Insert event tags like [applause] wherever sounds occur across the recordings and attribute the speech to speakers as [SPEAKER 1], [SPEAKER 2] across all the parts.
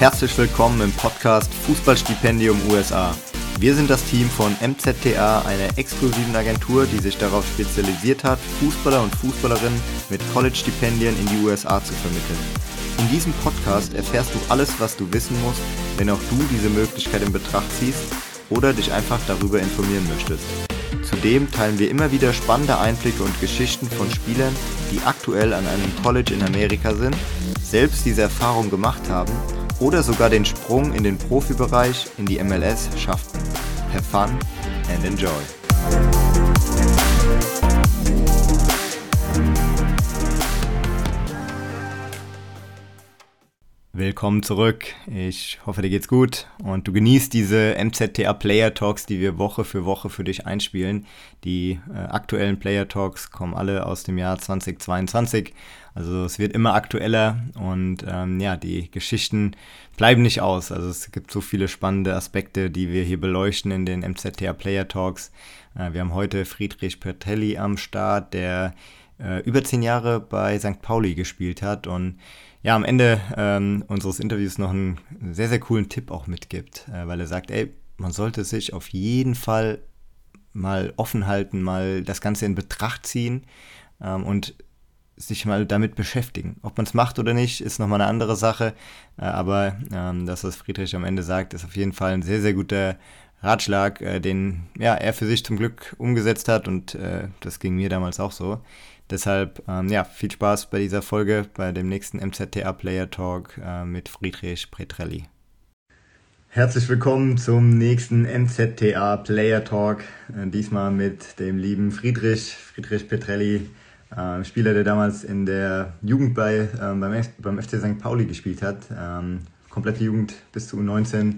[SPEAKER 1] Herzlich willkommen im Podcast Fußballstipendium USA. Wir sind das Team von MZTA, einer exklusiven Agentur, die sich darauf spezialisiert hat, Fußballer und Fußballerinnen mit College-Stipendien in die USA zu vermitteln. In diesem Podcast erfährst du alles, was du wissen musst, wenn auch du diese Möglichkeit in Betracht ziehst oder dich einfach darüber informieren möchtest. Zudem teilen wir immer wieder spannende Einblicke und Geschichten von Spielern, die aktuell an einem College in Amerika sind, selbst diese Erfahrung gemacht haben oder sogar den Sprung in den Profibereich in die MLS schafften. Have fun and enjoy. Willkommen zurück. Ich hoffe, dir geht's gut und du genießt diese MZTA Player Talks, die wir Woche für Woche für dich einspielen. Die äh, aktuellen Player Talks kommen alle aus dem Jahr 2022. Also es wird immer aktueller und ähm, ja, die Geschichten bleiben nicht aus. Also es gibt so viele spannende Aspekte, die wir hier beleuchten in den MZTA Player Talks. Äh, wir haben heute Friedrich Pertelli am Start, der äh, über zehn Jahre bei St. Pauli gespielt hat und ja, am Ende ähm, unseres Interviews noch einen sehr, sehr coolen Tipp auch mitgibt, äh, weil er sagt, ey, man sollte sich auf jeden Fall mal offen halten, mal das Ganze in Betracht ziehen ähm, und sich mal damit beschäftigen. Ob man es macht oder nicht, ist nochmal eine andere Sache. Äh, aber ähm, das, was Friedrich am Ende sagt, ist auf jeden Fall ein sehr, sehr guter Ratschlag, äh, den ja, er für sich zum Glück umgesetzt hat und äh, das ging mir damals auch so. Deshalb, ähm, ja, viel Spaß bei dieser Folge, bei dem nächsten MZTA Player Talk äh, mit Friedrich Pretrelli. Herzlich willkommen zum nächsten MZTA Player Talk. Äh, diesmal mit dem lieben Friedrich, Friedrich Petrelli, äh, Spieler, der damals in der Jugend bei, ähm, beim, beim FC St. Pauli gespielt hat. Ähm, komplette Jugend bis zu U19.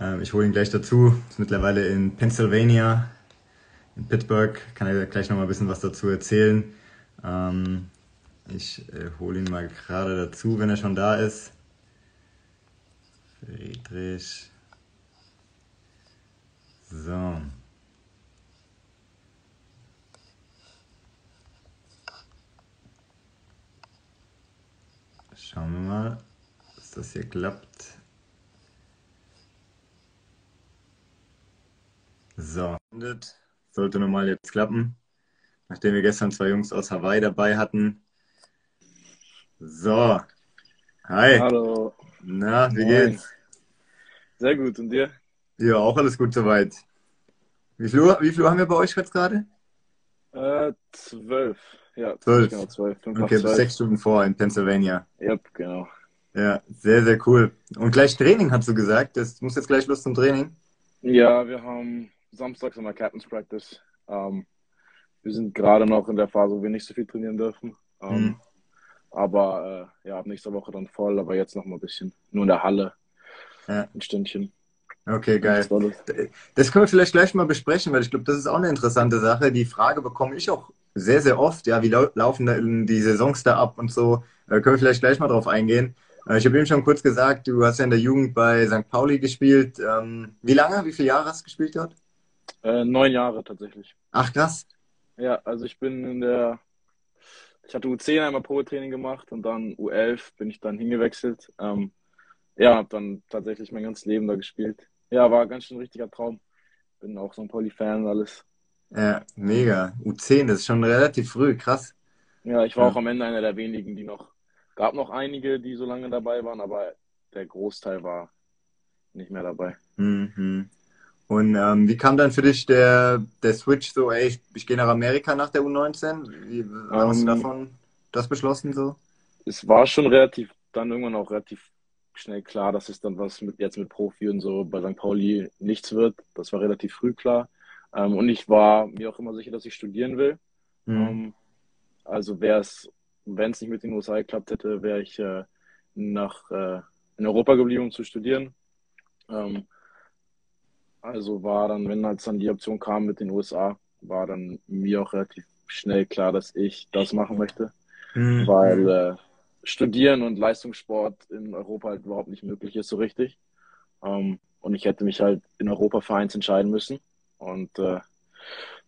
[SPEAKER 1] Ähm, ich hole ihn gleich dazu. Ist mittlerweile in Pennsylvania, in Pittsburgh. Kann er gleich noch mal ein bisschen was dazu erzählen. Ähm, ich äh, hole ihn mal gerade dazu, wenn er schon da ist. Friedrich. So. Schauen wir mal, dass das hier klappt. So, sollte normal jetzt klappen nachdem wir gestern zwei Jungs aus Hawaii dabei hatten. So. Hi.
[SPEAKER 2] Hallo.
[SPEAKER 1] Na, wie Moin. geht's?
[SPEAKER 2] Sehr gut. Und dir?
[SPEAKER 1] Ja, auch alles gut soweit. Wie viel Uhr, wie viel Uhr haben wir bei euch jetzt gerade?
[SPEAKER 2] Äh, zwölf. Ja,
[SPEAKER 1] zwölf. Genau, zwölf. okay, bis sechs Stunden vor in Pennsylvania.
[SPEAKER 2] Ja, genau.
[SPEAKER 1] Ja, sehr, sehr cool. Und gleich Training, hast du gesagt. Das muss jetzt gleich los zum Training?
[SPEAKER 2] Ja, wir haben samstags immer Captain's Practice. Ähm, wir sind gerade noch in der Phase, wo wir nicht so viel trainieren dürfen. Ähm, mhm. Aber äh, ja, ab nächster Woche dann voll, aber jetzt noch mal ein bisschen. Nur in der Halle. Ja. Ein Stündchen.
[SPEAKER 1] Okay, geil. Das können wir vielleicht gleich mal besprechen, weil ich glaube, das ist auch eine interessante Sache. Die Frage bekomme ich auch sehr, sehr oft. Ja, wie laufen die Saisons da ab und so? Da können wir vielleicht gleich mal drauf eingehen. Äh, ich habe eben schon kurz gesagt, du hast ja in der Jugend bei St. Pauli gespielt. Ähm, wie lange, wie viele Jahre hast du gespielt dort?
[SPEAKER 2] Äh, neun Jahre tatsächlich.
[SPEAKER 1] Ach, krass.
[SPEAKER 2] Ja, also ich bin in der, ich hatte U10 einmal Pro-Training gemacht und dann U11 bin ich dann hingewechselt. Ähm, ja, habe dann tatsächlich mein ganzes Leben da gespielt. Ja, war ganz schön ein richtiger Traum. Bin auch so ein Poly-Fan und alles.
[SPEAKER 1] Ja, mega. U10, das ist schon relativ früh, krass.
[SPEAKER 2] Ja, ich war ja. auch am Ende einer der wenigen, die noch, gab noch einige, die so lange dabei waren, aber der Großteil war nicht mehr dabei.
[SPEAKER 1] Mhm. Und ähm, wie kam dann für dich der, der Switch so, ey, ich, ich gehe nach Amerika nach der U19? Wie hast um, du davon das beschlossen so?
[SPEAKER 2] Es war schon relativ, dann irgendwann auch relativ schnell klar, dass es dann was mit, jetzt mit Profi und so bei St. Pauli nichts wird. Das war relativ früh klar. Ähm, und ich war mir auch immer sicher, dass ich studieren will. Mhm. Ähm, also wäre es, wenn es nicht mit den USA geklappt hätte, wäre ich äh, nach äh, in Europa geblieben, um zu studieren. Ähm, also war dann, wenn als dann die Option kam mit den USA, war dann mir auch relativ schnell klar, dass ich das machen möchte. Mhm. Weil äh, Studieren und Leistungssport in Europa halt überhaupt nicht möglich ist so richtig. Ähm, und ich hätte mich halt in Europa für eins entscheiden müssen. Und äh,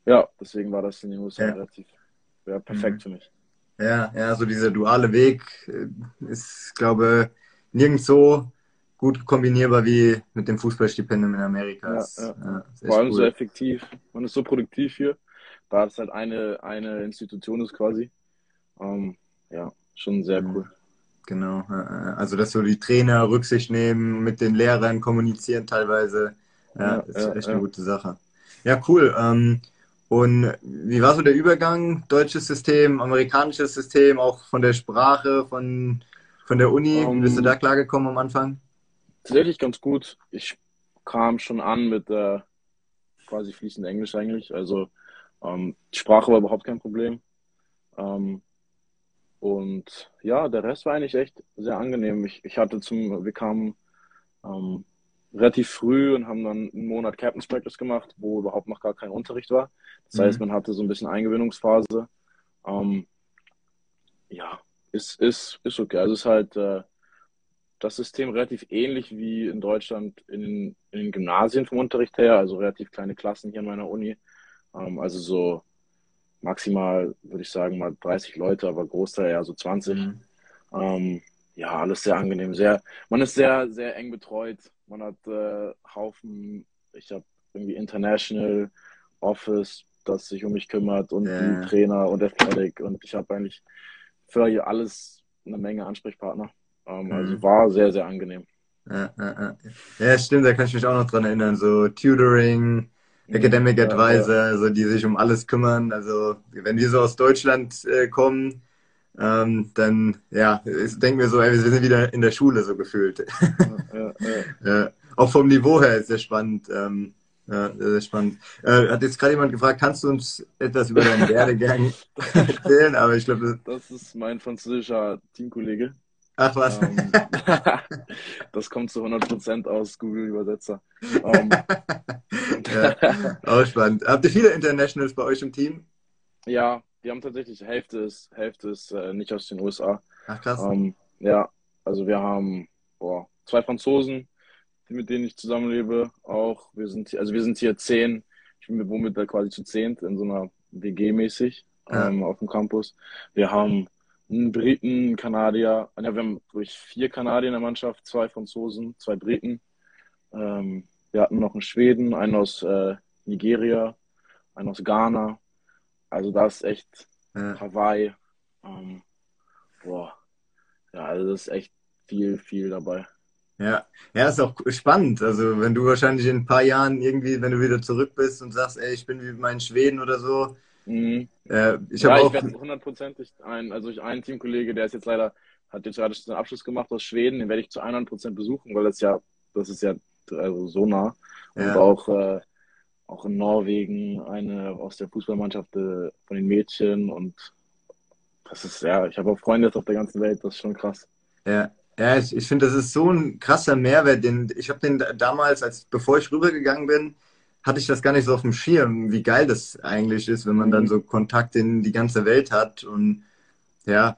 [SPEAKER 2] ja, deswegen war das in den USA ja. relativ ja, perfekt mhm. für mich.
[SPEAKER 1] Ja, ja, so dieser duale Weg äh, ist, glaube ich, nirgends so gut kombinierbar wie mit dem Fußballstipendium in Amerika.
[SPEAKER 2] Ja, ja. Ja, Vor allem cool. so effektiv. Man ist so produktiv hier, da es halt eine, eine Institution ist quasi. Ähm, ja, schon sehr cool.
[SPEAKER 1] Genau. Also, dass so die Trainer Rücksicht nehmen, mit den Lehrern kommunizieren teilweise. Ja, ist echt eine gute Sache. Ja, cool. Ähm, und wie war so der Übergang? Deutsches System, amerikanisches System, auch von der Sprache, von, von der Uni? Um, Bist du da klargekommen am Anfang?
[SPEAKER 2] Tatsächlich ganz gut. Ich kam schon an mit äh, quasi fließend Englisch eigentlich. Also ähm, die Sprache war überhaupt kein Problem. Ähm, und ja, der Rest war eigentlich echt sehr angenehm. Ich, ich hatte zum, wir kamen ähm, relativ früh und haben dann einen Monat Captain's Practice gemacht, wo überhaupt noch gar kein Unterricht war. Das mhm. heißt, man hatte so ein bisschen Eingewöhnungsphase. Ähm, ja, ist, ist, ist okay. Also es ist halt äh, das System relativ ähnlich wie in Deutschland in, in den Gymnasien vom Unterricht her, also relativ kleine Klassen hier in meiner Uni. Ähm, also so maximal, würde ich sagen, mal 30 Leute, aber Großteil eher so 20. Mhm. Ähm, ja, alles sehr angenehm. Sehr, man ist sehr, sehr eng betreut. Man hat äh, Haufen, ich habe irgendwie International Office, das sich um mich kümmert und die Trainer und Athletic und ich habe eigentlich für hier alles eine Menge Ansprechpartner. Ähm, also mhm. Also war sehr, sehr angenehm.
[SPEAKER 1] Ja, ja, ja. ja, stimmt, da kann ich mich auch noch dran erinnern. So Tutoring, mhm. Academic Advisor, ja, ja. so die sich um alles kümmern. Also wenn wir so aus Deutschland äh, kommen, ähm, dann ja, ich denke mir so, ey, wir sind wieder in der Schule so gefühlt. [laughs] Auch vom Niveau her ist sehr spannend. Ähm, ja, sehr spannend. Äh, hat jetzt gerade jemand gefragt, kannst du uns etwas über deinen Werdegang [laughs] erzählen? Aber ich glaube,
[SPEAKER 2] das, das ist mein französischer Teamkollege.
[SPEAKER 1] Ach was. Ähm, [laughs]
[SPEAKER 2] das kommt zu 100% aus Google Übersetzer. Ähm, [laughs]
[SPEAKER 1] ja, auch spannend. Habt ihr viele Internationals bei euch im Team?
[SPEAKER 2] Ja, die haben tatsächlich Hälfte ist, Hälfte ist äh, nicht aus den USA.
[SPEAKER 1] Ach krass.
[SPEAKER 2] Ähm, ja, also wir haben boah, zwei Franzosen, mit denen ich zusammenlebe. Auch wir sind also wir sind hier zehn. Ich bin womit da quasi zu zehnt in so einer WG mäßig ja. ähm, auf dem Campus. Wir haben einen Briten, einen Kanadier. Ja, wir haben durch vier Kanadier in der Mannschaft, zwei Franzosen, zwei Briten. Ähm, wir hatten noch einen Schweden, einen aus äh, Nigeria, einen aus Ghana. Also da ist echt ja. Hawaii. Ähm, boah. Ja, also das ist echt viel, viel dabei.
[SPEAKER 1] Ja, ja, ist auch spannend. Also wenn du wahrscheinlich in ein paar Jahren irgendwie, wenn du wieder zurück bist und sagst, ey, ich bin wie mein Schweden oder so,
[SPEAKER 2] Mhm. Äh, ich ja, ich werde hundertprozentig ein, also ich einen Teamkollege, der ist jetzt leider, hat jetzt gerade einen Abschluss gemacht aus Schweden, den werde ich zu 100 Prozent besuchen, weil das ja, das ist ja also so nah. Ja. Und auch, äh, auch in Norwegen eine aus der Fußballmannschaft äh, von den Mädchen und das ist, ja, ich habe auch Freunde jetzt auf der ganzen Welt, das ist schon krass.
[SPEAKER 1] Ja, ja, ich, ich finde, das ist so ein krasser Mehrwert, den ich habe den damals, als bevor ich rübergegangen bin, hatte ich das gar nicht so auf dem Schirm, wie geil das eigentlich ist, wenn man dann mhm. so Kontakt in die ganze Welt hat und ja,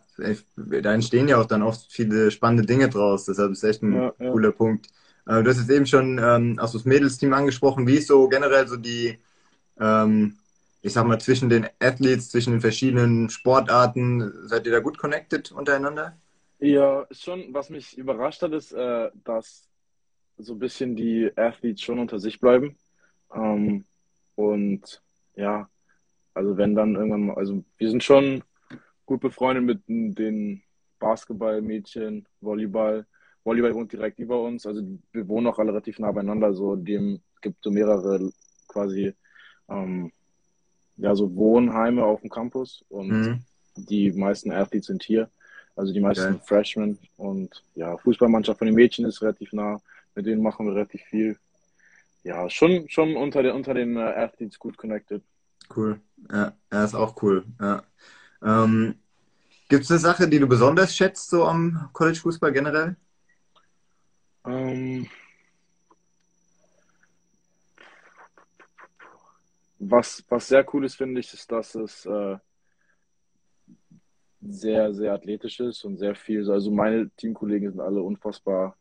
[SPEAKER 1] da entstehen ja auch dann oft viele spannende Dinge draus. Deshalb ist echt ein ja, ja. cooler Punkt. Äh, du hast jetzt eben schon ähm, auch das Mädelsteam angesprochen. Wie ist so generell so die, ähm, ich sag mal, zwischen den Athletes, zwischen den verschiedenen Sportarten? Seid ihr da gut connected untereinander?
[SPEAKER 2] Ja, schon, was mich überrascht hat, ist, äh, dass so ein bisschen die Athletes schon unter sich bleiben. Ähm, und ja, also wenn dann irgendwann mal, also wir sind schon gut befreundet mit den Basketballmädchen, Volleyball. Volleyball wohnt direkt über uns, also wir wohnen auch alle relativ nah beieinander, so dem gibt so mehrere quasi ähm, ja so Wohnheime auf dem Campus und mhm. die meisten Athletes sind hier, also die meisten okay. Freshmen und ja Fußballmannschaft von den Mädchen ist relativ nah, mit denen machen wir relativ viel ja, schon, schon unter den, unter den äh, Athletes gut connected.
[SPEAKER 1] Cool. Ja, er ist auch cool. Ja. Ähm, Gibt es eine Sache, die du besonders schätzt, so am College-Fußball generell?
[SPEAKER 2] Ähm, was, was sehr cool ist, finde ich, ist, dass es äh, sehr, sehr athletisch ist und sehr viel. Also meine Teamkollegen sind alle unfassbar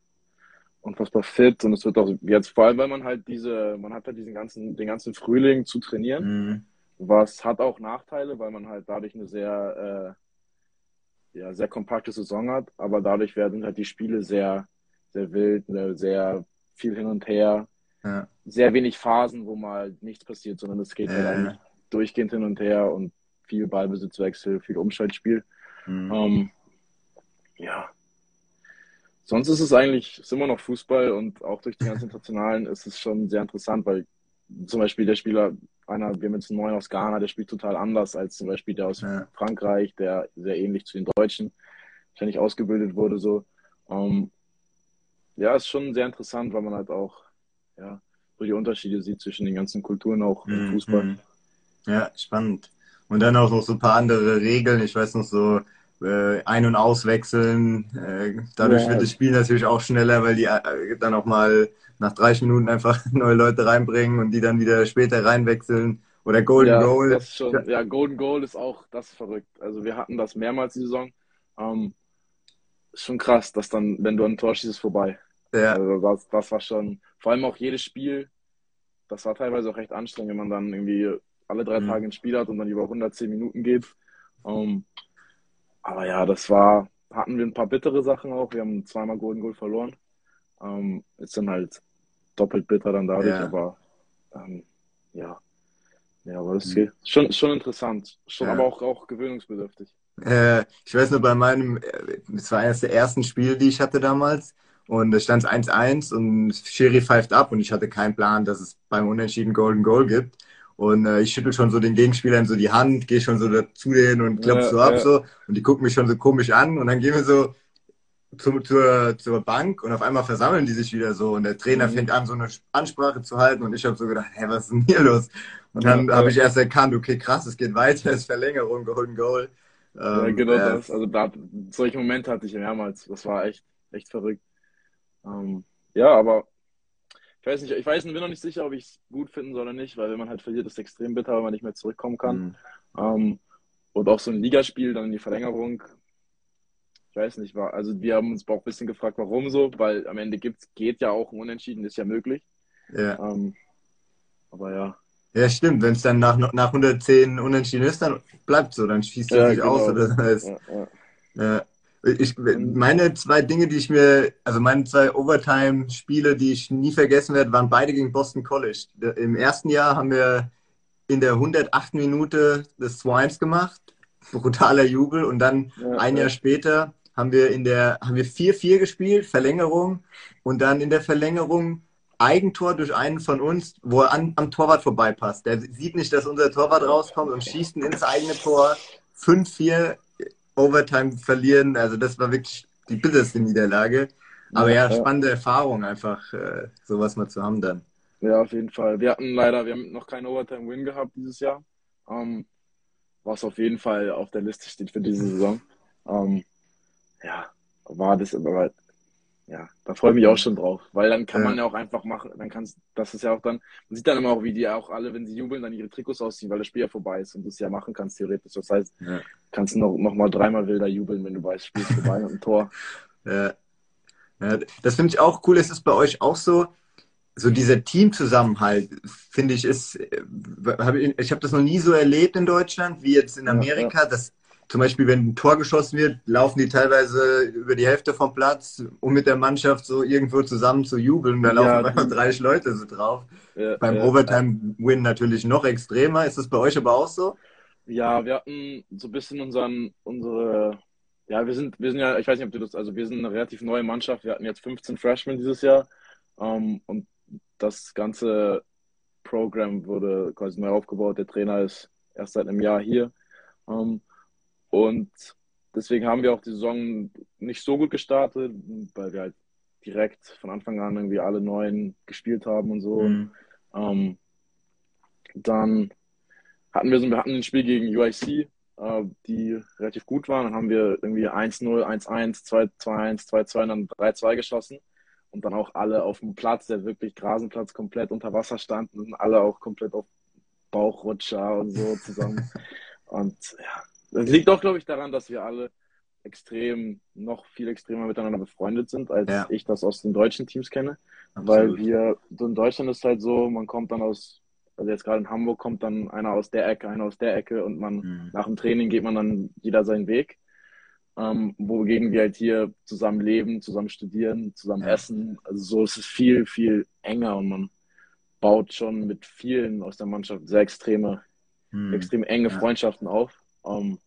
[SPEAKER 2] unfassbar fit und es wird auch jetzt vor allem, weil man halt diese, man hat halt diesen ganzen, den ganzen Frühling zu trainieren, mhm. was hat auch Nachteile, weil man halt dadurch eine sehr, äh, ja, sehr kompakte Saison hat, aber dadurch werden halt die Spiele sehr, sehr wild, sehr viel hin und her. Ja. Sehr wenig Phasen, wo mal nichts passiert, sondern es geht halt eigentlich durchgehend hin und her und viel Ballbesitzwechsel, viel Umschaltspiel. Mhm. Ähm, ja. Sonst ist es eigentlich, ist immer noch Fußball und auch durch die ganzen [laughs] Internationalen ist es schon sehr interessant, weil zum Beispiel der Spieler, einer, wir haben jetzt einen neuen aus Ghana, der spielt total anders als zum Beispiel der aus ja. Frankreich, der sehr ähnlich zu den Deutschen wahrscheinlich ausgebildet wurde. So. Ähm, ja, ist schon sehr interessant, weil man halt auch ja, so die Unterschiede sieht zwischen den ganzen Kulturen auch im mhm. Fußball.
[SPEAKER 1] Ja, spannend. Und dann auch noch so ein paar andere Regeln. Ich weiß noch so, äh, ein- und auswechseln. Äh, dadurch ja. wird das Spiel natürlich auch schneller, weil die äh, dann auch mal nach 30 Minuten einfach [laughs] neue Leute reinbringen und die dann wieder später reinwechseln. Oder Golden
[SPEAKER 2] ja,
[SPEAKER 1] Goal.
[SPEAKER 2] Schon, ja, Golden Goal ist auch das verrückt. Also wir hatten das mehrmals die Saison. Ähm, ist schon krass, dass dann, wenn du ein Tor schießt, ist vorbei. Ja. Also das, das war schon, vor allem auch jedes Spiel, das war teilweise auch recht anstrengend, wenn man dann irgendwie alle drei mhm. Tage ein Spiel hat und dann über 110 Minuten geht. Ähm, aber ja, das war, hatten wir ein paar bittere Sachen auch. Wir haben zweimal Golden Goal verloren. Ähm, ist dann halt doppelt bitter dann dadurch, ja. aber ähm, ja. Ja, aber das ist mhm. schon, schon interessant. Schon ja. aber auch, auch gewöhnungsbedürftig.
[SPEAKER 1] Äh, ich weiß nur, bei meinem, es war eines der ersten Spiele, die ich hatte damals. Und da stand es 1-1 und Schiri pfeift ab und ich hatte keinen Plan, dass es beim Unentschieden Golden Goal gibt. Und äh, ich schüttel schon so den Gegenspielern so die Hand, gehe schon so zu denen und klopf ja, so ab ja. so. Und die gucken mich schon so komisch an und dann gehen wir so zu, zur, zur Bank und auf einmal versammeln die sich wieder so und der Trainer mhm. fängt an, so eine Ansprache zu halten und ich habe so gedacht, hä, was ist denn hier los? Und dann ja, habe ich erst erkannt, okay, krass, es geht weiter, [laughs] es ist Verlängerung, Golden Goal.
[SPEAKER 2] Ähm, ja, genau das. Also da, solche Momente hatte ich mehrmals. Das war echt, echt verrückt. Ähm, ja, aber weiß nicht, ich weiß, bin noch nicht sicher, ob ich es gut finden soll oder nicht, weil wenn man halt verliert, ist es extrem bitter, wenn man nicht mehr zurückkommen kann. Mhm. Ähm, und auch so ein Ligaspiel, dann in die Verlängerung. Ich weiß nicht, war, also wir haben uns auch ein bisschen gefragt, warum so, weil am Ende gibt's, geht ja auch ein Unentschieden, ist ja möglich. Ja. Ähm, aber ja.
[SPEAKER 1] Ja, stimmt. Wenn es dann nach, nach 110 Unentschieden ist, dann bleibt so, dann schießt er ja, sich genau. aus. Oder [laughs] das heißt, ja, ja. ja. Ich, meine zwei Dinge, die ich mir, also meine zwei Overtime-Spiele, die ich nie vergessen werde, waren beide gegen Boston College. Im ersten Jahr haben wir in der 108. Minute des Swines gemacht, brutaler Jubel, und dann ja, ein Jahr später haben wir in der, haben wir 4-4 gespielt, Verlängerung, und dann in der Verlängerung Eigentor durch einen von uns, wo er an, am Torwart vorbeipasst. Der sieht nicht, dass unser Torwart rauskommt und schießt ihn ins eigene Tor. 5-4 Overtime verlieren. Also das war wirklich die bitterste Niederlage. Aber ja, ja spannende Erfahrung einfach, äh, sowas mal zu haben dann.
[SPEAKER 2] Ja, auf jeden Fall. Wir hatten leider, wir haben noch keinen Overtime-Win gehabt dieses Jahr. Ähm, was auf jeden Fall auf der Liste steht für diese Saison. Ähm, ja, war das aber ja, da freue ich mich auch schon drauf, weil dann kann ja. man ja auch einfach machen, dann kannst, das ist ja auch dann, man sieht dann immer auch, wie die auch alle, wenn sie jubeln, dann ihre Trikots ausziehen, weil das Spiel ja vorbei ist und du es ja machen kannst, theoretisch. Das heißt, ja. kannst du noch, noch mal dreimal wilder jubeln, wenn du weißt, Spiel ist vorbei und ein Tor. [laughs]
[SPEAKER 1] Ja. ja das finde ich auch cool. Ist es bei euch auch so? So dieser Teamzusammenhalt, finde ich, ist, hab ich, ich habe das noch nie so erlebt in Deutschland, wie jetzt in Amerika, dass zum Beispiel, wenn ein Tor geschossen wird, laufen die teilweise über die Hälfte vom Platz, um mit der Mannschaft so irgendwo zusammen zu jubeln. Da laufen ja, einfach 30 Leute so drauf. Ja, Beim ja, Overtime-Win natürlich noch extremer. Ist das bei euch aber auch so?
[SPEAKER 2] Ja, wir hatten so ein bisschen unseren, unsere, ja, wir sind, wir sind ja, ich weiß nicht, ob du das, also wir sind eine relativ neue Mannschaft. Wir hatten jetzt 15 Freshmen dieses Jahr. Um, ähm, und das ganze Programm wurde quasi neu aufgebaut. Der Trainer ist erst seit einem Jahr hier. Um, ähm, und deswegen haben wir auch die Saison nicht so gut gestartet, weil wir halt direkt von Anfang an irgendwie alle neuen gespielt haben und so. Mhm. Ähm, dann hatten wir so, wir hatten ein Spiel gegen UIC, äh, die relativ gut waren. Dann haben wir irgendwie 1-0, 1-1, 2-1, 2-2 und dann 3-2 geschossen. Und dann auch alle auf dem Platz, der wirklich Grasenplatz komplett unter Wasser standen und alle auch komplett auf Bauchrutscher und so zusammen. [laughs] und ja, das liegt auch, glaube ich, daran, dass wir alle extrem, noch viel extremer miteinander befreundet sind, als ja. ich das aus den deutschen Teams kenne. Absolut. Weil wir, so in Deutschland ist halt so, man kommt dann aus, also jetzt gerade in Hamburg kommt dann einer aus der Ecke, einer aus der Ecke und man, mhm. nach dem Training geht man dann jeder seinen Weg. ähm, wogegen wir halt hier zusammen leben, zusammen studieren, zusammen ja. essen. Also so ist es viel, viel enger und man baut schon mit vielen aus der Mannschaft sehr extreme, hm. extrem enge ja. Freundschaften auf. Um, ähm,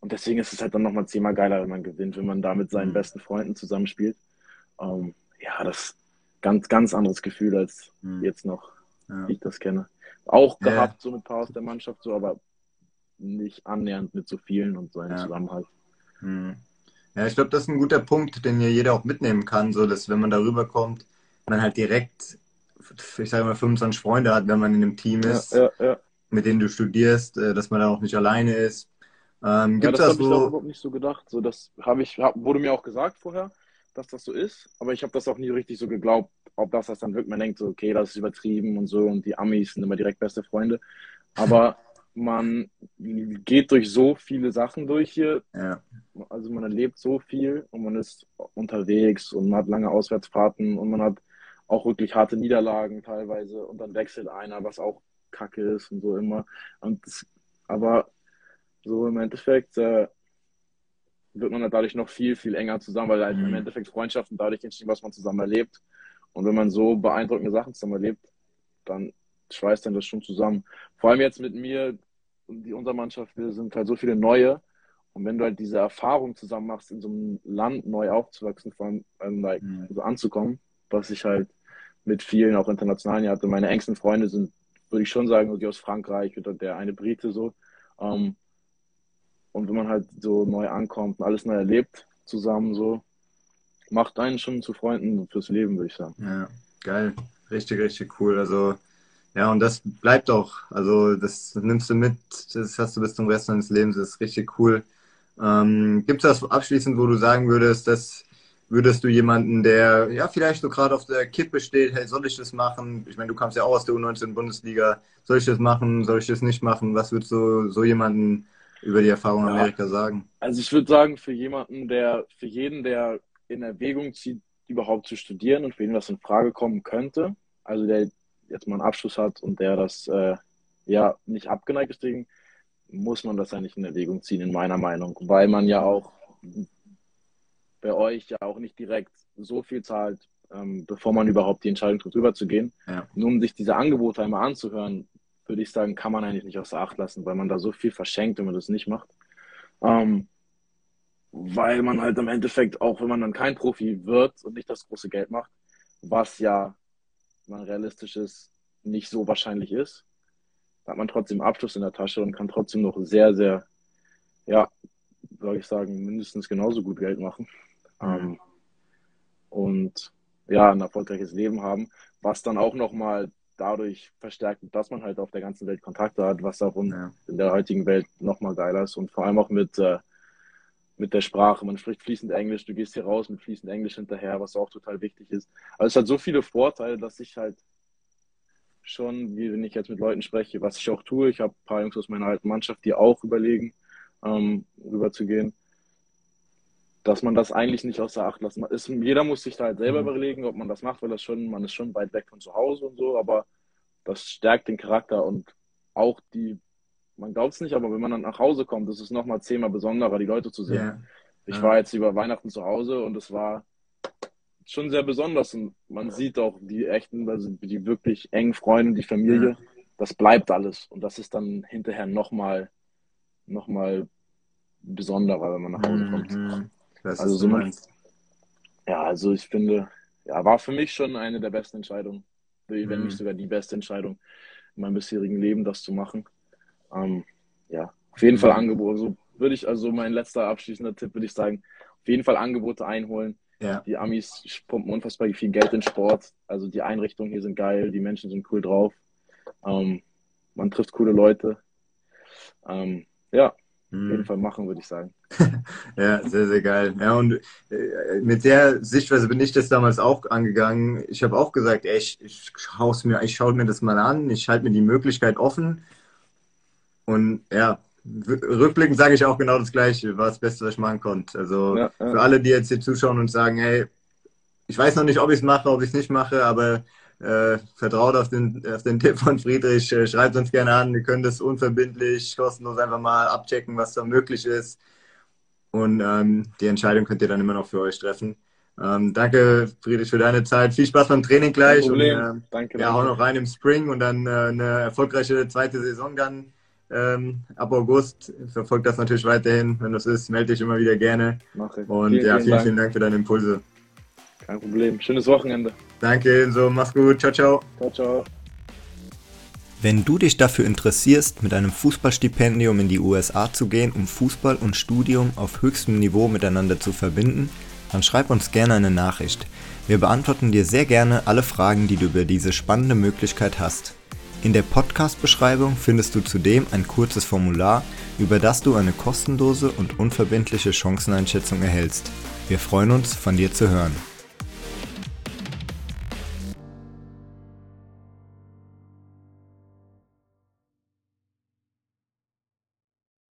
[SPEAKER 2] und deswegen ist es halt dann nochmal zehnmal geiler, wenn man gewinnt, wenn man da mit seinen hm. besten Freunden zusammenspielt. Um, ähm, ja, das ist ganz, ganz anderes Gefühl, als hm. jetzt noch, ja. wie ich das kenne. Auch gehabt, so mit ein paar aus der Mannschaft, so, aber nicht annähernd mit so vielen und so einen Zusammenhalt.
[SPEAKER 1] Hm. Ja, ich glaube, das ist ein guter Punkt, den ja jeder auch mitnehmen kann, so dass wenn man darüber kommt, man halt direkt, ich sage mal, 25 Freunde hat, wenn man in einem Team ist, ja, ja, ja. Mit denen du studierst, äh, dass man da auch nicht alleine ist.
[SPEAKER 2] Ähm, ja, das, das habe so... ich auch überhaupt nicht so gedacht. So, das habe ich, hab, wurde mir auch gesagt vorher, dass das so ist, aber ich habe das auch nie richtig so geglaubt, ob das das dann wirkt. Man denkt so, okay, das ist übertrieben und so und die Amis sind immer direkt beste Freunde. Aber [laughs] man geht durch so viele Sachen durch hier. Ja. Also man erlebt so viel und man ist unterwegs und man hat lange Auswärtsfahrten und man hat auch wirklich harte Niederlagen teilweise und dann wechselt einer, was auch kacke ist und so immer. Und das, aber so im Endeffekt äh, wird man halt dadurch noch viel, viel enger zusammen, weil halt mhm. im Endeffekt Freundschaften dadurch entstehen, was man zusammen erlebt. Und wenn man so beeindruckende Sachen zusammen erlebt, dann schweißt dann das schon zusammen. Vor allem jetzt mit mir, die unserer Mannschaft, wir sind halt so viele neue. Und wenn du halt diese Erfahrung zusammen machst, in so einem Land neu aufzuwachsen, vor allem like, mhm. so anzukommen, was ich halt mit vielen auch internationalen hatte. Meine engsten Freunde sind, würde ich schon sagen, die aus Frankreich oder der eine Brite so. Ähm, und wenn man halt so neu ankommt und alles neu erlebt zusammen so, macht einen schon zu Freunden fürs Leben, würde ich sagen.
[SPEAKER 1] Ja, geil. Richtig, richtig cool. Also ja, und das bleibt auch. Also das nimmst du mit, das hast du bis zum Rest deines Lebens, das ist richtig cool. Ähm, Gibt es das abschließend, wo du sagen würdest, dass würdest du jemanden, der ja vielleicht so gerade auf der Kippe steht, hey, soll ich das machen? Ich meine, du kommst ja auch aus der U19-Bundesliga, soll ich das machen, soll ich das nicht machen? Was würdest du so jemanden über die Erfahrung in Amerika sagen?
[SPEAKER 2] Also ich würde sagen, für jemanden, der, für jeden, der in Erwägung zieht, überhaupt zu studieren und für ihn was in Frage kommen könnte, also der jetzt mal einen Abschluss hat und der das äh, ja nicht abgeneigt ist, muss man das ja nicht in Erwägung ziehen, in meiner Meinung, weil man ja auch bei euch ja auch nicht direkt so viel zahlt, ähm, bevor man überhaupt die Entscheidung trifft, rüberzugehen. Ja. Nur um sich diese Angebote einmal anzuhören, würde ich sagen, kann man eigentlich nicht außer Acht lassen, weil man da so viel verschenkt, wenn man das nicht macht. Ähm, weil man halt im Endeffekt, auch wenn man dann kein Profi wird und nicht das große Geld macht, was ja man realistisch ist, nicht so wahrscheinlich ist, hat man trotzdem Abschluss in der Tasche und kann trotzdem noch sehr, sehr, ja, soll ich sagen, mindestens genauso gut Geld machen. Ähm, und ja, ein erfolgreiches Leben haben, was dann auch nochmal dadurch verstärkt, dass man halt auf der ganzen Welt Kontakte hat, was auch in, ja. in der heutigen Welt nochmal geiler ist und vor allem auch mit, äh, mit der Sprache. Man spricht fließend Englisch, du gehst hier raus mit fließend Englisch hinterher, was auch total wichtig ist. Also es hat so viele Vorteile, dass ich halt schon, wie wenn ich jetzt mit Leuten spreche, was ich auch tue. Ich habe ein paar Jungs aus meiner alten Mannschaft, die auch überlegen, ähm, rüberzugehen, dass man das eigentlich nicht außer Acht lassen ist. Jeder muss sich da halt selber mhm. überlegen, ob man das macht, weil das schon, man ist schon weit weg von zu Hause und so, aber das stärkt den Charakter und auch die man glaubt es nicht, aber wenn man dann nach Hause kommt, ist es nochmal zehnmal besonderer, die Leute zu sehen. Ja. Ich ja. war jetzt über Weihnachten zu Hause und es war schon sehr besonders und man sieht auch die echten, also die wirklich engen Freunde, die Familie, ja. das bleibt alles und das ist dann hinterher nochmal noch mal besonderer, wenn man nach Hause kommt. Mhm. Also so man, ja, also ich finde, ja, war für mich schon eine der besten Entscheidungen, wenn mhm. nicht sogar die beste Entscheidung in meinem bisherigen Leben, das zu machen. Ähm, ja, auf jeden Fall Angebote. So würde ich, also mein letzter abschließender Tipp würde ich sagen, auf jeden Fall Angebote einholen. Ja. Die Amis pumpen unfassbar viel Geld in Sport. Also die Einrichtungen hier sind geil, die Menschen sind cool drauf. Ähm, man trifft coole Leute. Ähm, ja, auf jeden mhm. Fall machen, würde ich sagen. [laughs]
[SPEAKER 1] ja, sehr, sehr geil. Ja, und äh, mit der Sichtweise bin ich das damals auch angegangen. Ich habe auch gesagt, ey, ich, ich schaue mir, ich schaue mir das mal an, ich halte mir die Möglichkeit offen. Und ja, rückblickend sage ich auch genau das Gleiche, war das Beste, was ich machen konnte. Also ja, ja. für alle, die jetzt hier zuschauen und sagen, hey, ich weiß noch nicht, ob ich es mache, ob ich es nicht mache, aber äh, vertraut auf den, auf den Tipp von Friedrich, äh, schreibt uns gerne an, wir können das unverbindlich, kostenlos einfach mal abchecken, was da möglich ist. und ähm, die Entscheidung könnt ihr dann immer noch für euch treffen. Ähm, danke, Friedrich, für deine Zeit. Viel Spaß beim Training gleich.
[SPEAKER 2] Kein Problem.
[SPEAKER 1] Und, ähm,
[SPEAKER 2] danke.
[SPEAKER 1] Ja, hau noch rein im Spring und dann äh, eine erfolgreiche zweite Saison dann ähm, ab August. Verfolgt das natürlich weiterhin. Wenn das ist, melde dich immer wieder gerne.
[SPEAKER 2] Mache ich.
[SPEAKER 1] Und ja, vielen, vielen Dank für deine Impulse.
[SPEAKER 2] Kein Problem. Schönes Wochenende.
[SPEAKER 1] Danke, so mach's gut. Ciao, ciao.
[SPEAKER 2] Ciao, ciao.
[SPEAKER 1] Wenn du dich dafür interessierst, mit einem Fußballstipendium in die USA zu gehen, um Fußball und Studium auf höchstem Niveau miteinander zu verbinden, dann schreib uns gerne eine Nachricht. Wir beantworten dir sehr gerne alle Fragen, die du über diese spannende Möglichkeit hast. In der Podcast-Beschreibung findest du zudem ein kurzes Formular, über das du eine kostenlose und unverbindliche Chanceneinschätzung erhältst. Wir freuen uns, von dir zu hören.